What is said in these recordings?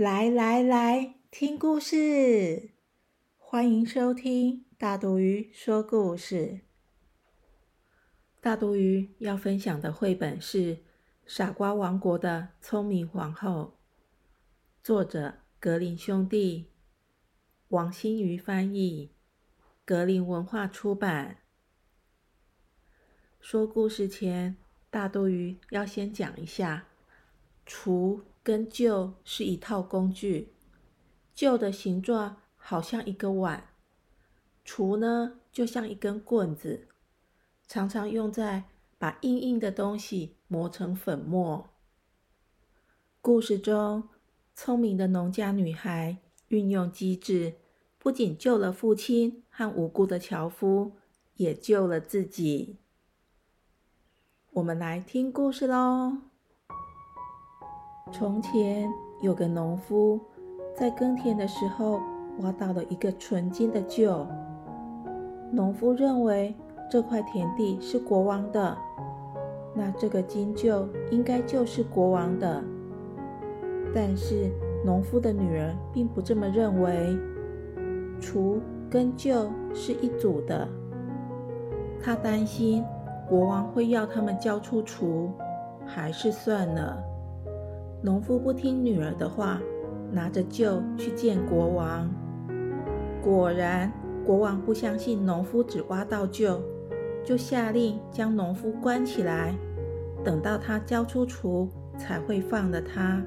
来来来，听故事！欢迎收听大肚鱼说故事。大肚鱼要分享的绘本是《傻瓜王国的聪明皇后》，作者格林兄弟，王新瑜翻译，格林文化出版。说故事前，大肚鱼要先讲一下厨。跟旧是一套工具，旧的形状好像一个碗，锄呢就像一根棍子，常常用在把硬硬的东西磨成粉末。故事中，聪明的农家女孩运用机智，不仅救了父亲和无辜的樵夫，也救了自己。我们来听故事喽。从前有个农夫，在耕田的时候挖到了一个纯金的臼。农夫认为这块田地是国王的，那这个金臼应该就是国王的。但是农夫的女儿并不这么认为，锄跟臼是一组的。她担心国王会要他们交出锄，还是算了。农夫不听女儿的话，拿着臼去见国王。果然，国王不相信农夫只挖到臼，就下令将农夫关起来，等到他交出锄才会放了他。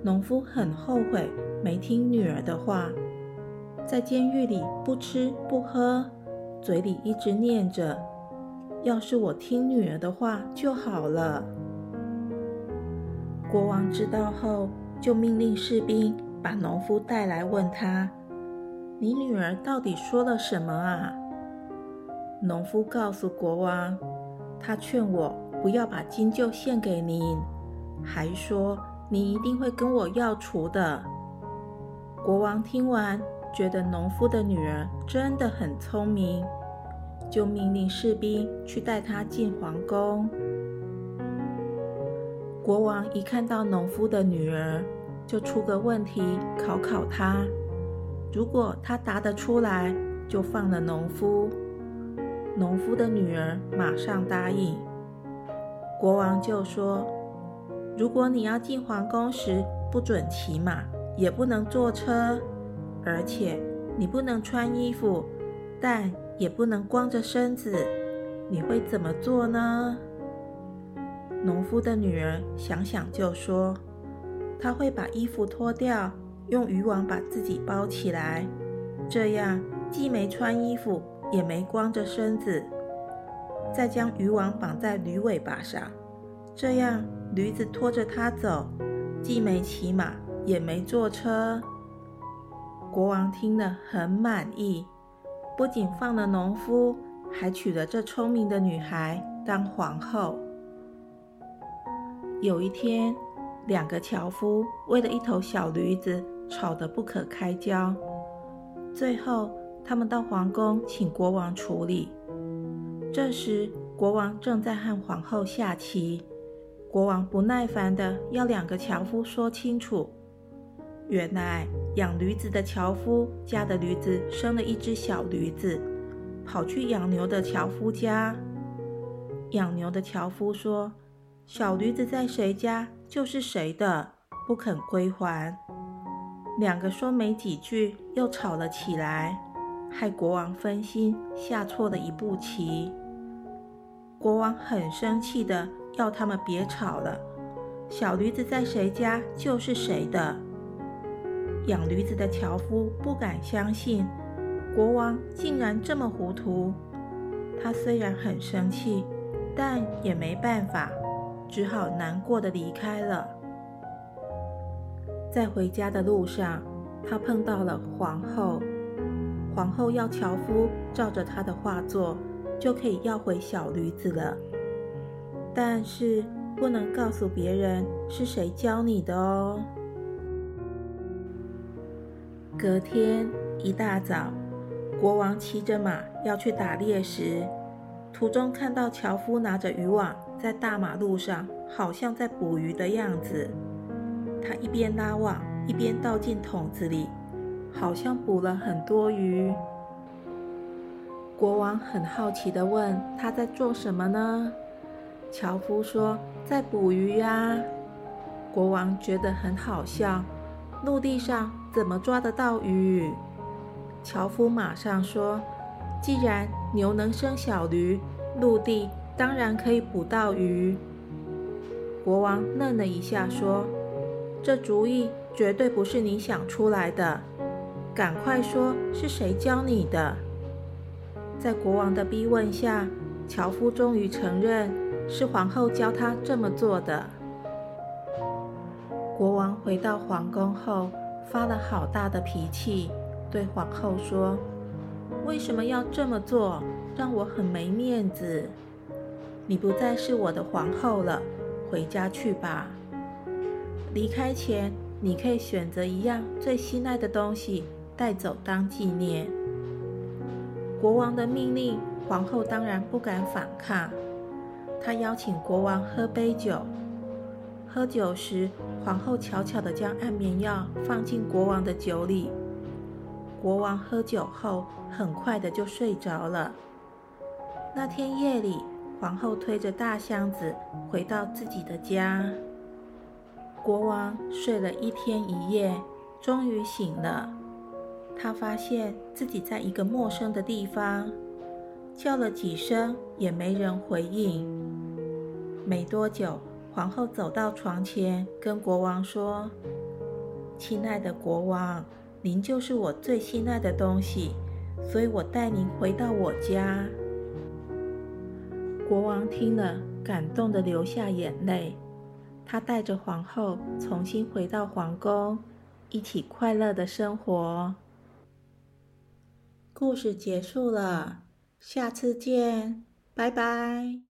农夫很后悔没听女儿的话，在监狱里不吃不喝，嘴里一直念着：“要是我听女儿的话就好了。”国王知道后，就命令士兵把农夫带来，问他：“你女儿到底说了什么啊？”农夫告诉国王：“他劝我不要把金臼献给您，还说你一定会跟我要锄的。”国王听完，觉得农夫的女儿真的很聪明，就命令士兵去带她进皇宫。国王一看到农夫的女儿，就出个问题考考他。如果他答得出来，就放了农夫。农夫的女儿马上答应。国王就说：“如果你要进皇宫时，不准骑马，也不能坐车，而且你不能穿衣服，但也不能光着身子，你会怎么做呢？”农夫的女儿想想就说：“她会把衣服脱掉，用渔网把自己包起来，这样既没穿衣服，也没光着身子。再将渔网绑在驴尾巴上，这样驴子拖着她走，既没骑马，也没坐车。”国王听了很满意，不仅放了农夫，还娶了这聪明的女孩当皇后。有一天，两个樵夫为了一头小驴子吵得不可开交。最后，他们到皇宫请国王处理。这时，国王正在和皇后下棋。国王不耐烦地要两个樵夫说清楚。原来，养驴子的樵夫家的驴子生了一只小驴子，跑去养牛的樵夫家。养牛的樵夫说。小驴子在谁家就是谁的，不肯归还。两个说没几句，又吵了起来，害国王分心，下错了一步棋。国王很生气的要他们别吵了，小驴子在谁家就是谁的。养驴子的樵夫不敢相信，国王竟然这么糊涂。他虽然很生气，但也没办法。只好难过的离开了。在回家的路上，他碰到了皇后。皇后要樵夫照着她的画作，就可以要回小驴子了。但是不能告诉别人是谁教你的哦。隔天一大早，国王骑着马要去打猎时，途中看到樵夫拿着渔网在大马路上，好像在捕鱼的样子。他一边拉网，一边倒进桶子里。好像捕了很多鱼。国王很好奇地问：“他在做什么呢？”樵夫说：“在捕鱼呀。”国王觉得很好笑：“陆地上怎么抓得到鱼？”樵夫马上说：“既然牛能生小驴，陆地当然可以捕到鱼。”国王愣了一下，说：“这主意绝对不是你想出来的。”赶快说，是谁教你的？在国王的逼问下，樵夫终于承认是皇后教他这么做的。国王回到皇宫后，发了好大的脾气，对皇后说：“为什么要这么做？让我很没面子。你不再是我的皇后了，回家去吧。离开前，你可以选择一样最心爱的东西。”带走当纪念。国王的命令，皇后当然不敢反抗。她邀请国王喝杯酒。喝酒时，皇后悄悄地将安眠药放进国王的酒里。国王喝酒后，很快的就睡着了。那天夜里，皇后推着大箱子回到自己的家。国王睡了一天一夜，终于醒了。他发现自己在一个陌生的地方，叫了几声也没人回应。没多久，皇后走到床前，跟国王说：“亲爱的国王，您就是我最心爱的东西，所以我带您回到我家。”国王听了，感动的流下眼泪。他带着皇后重新回到皇宫，一起快乐的生活。故事结束了，下次见，拜拜。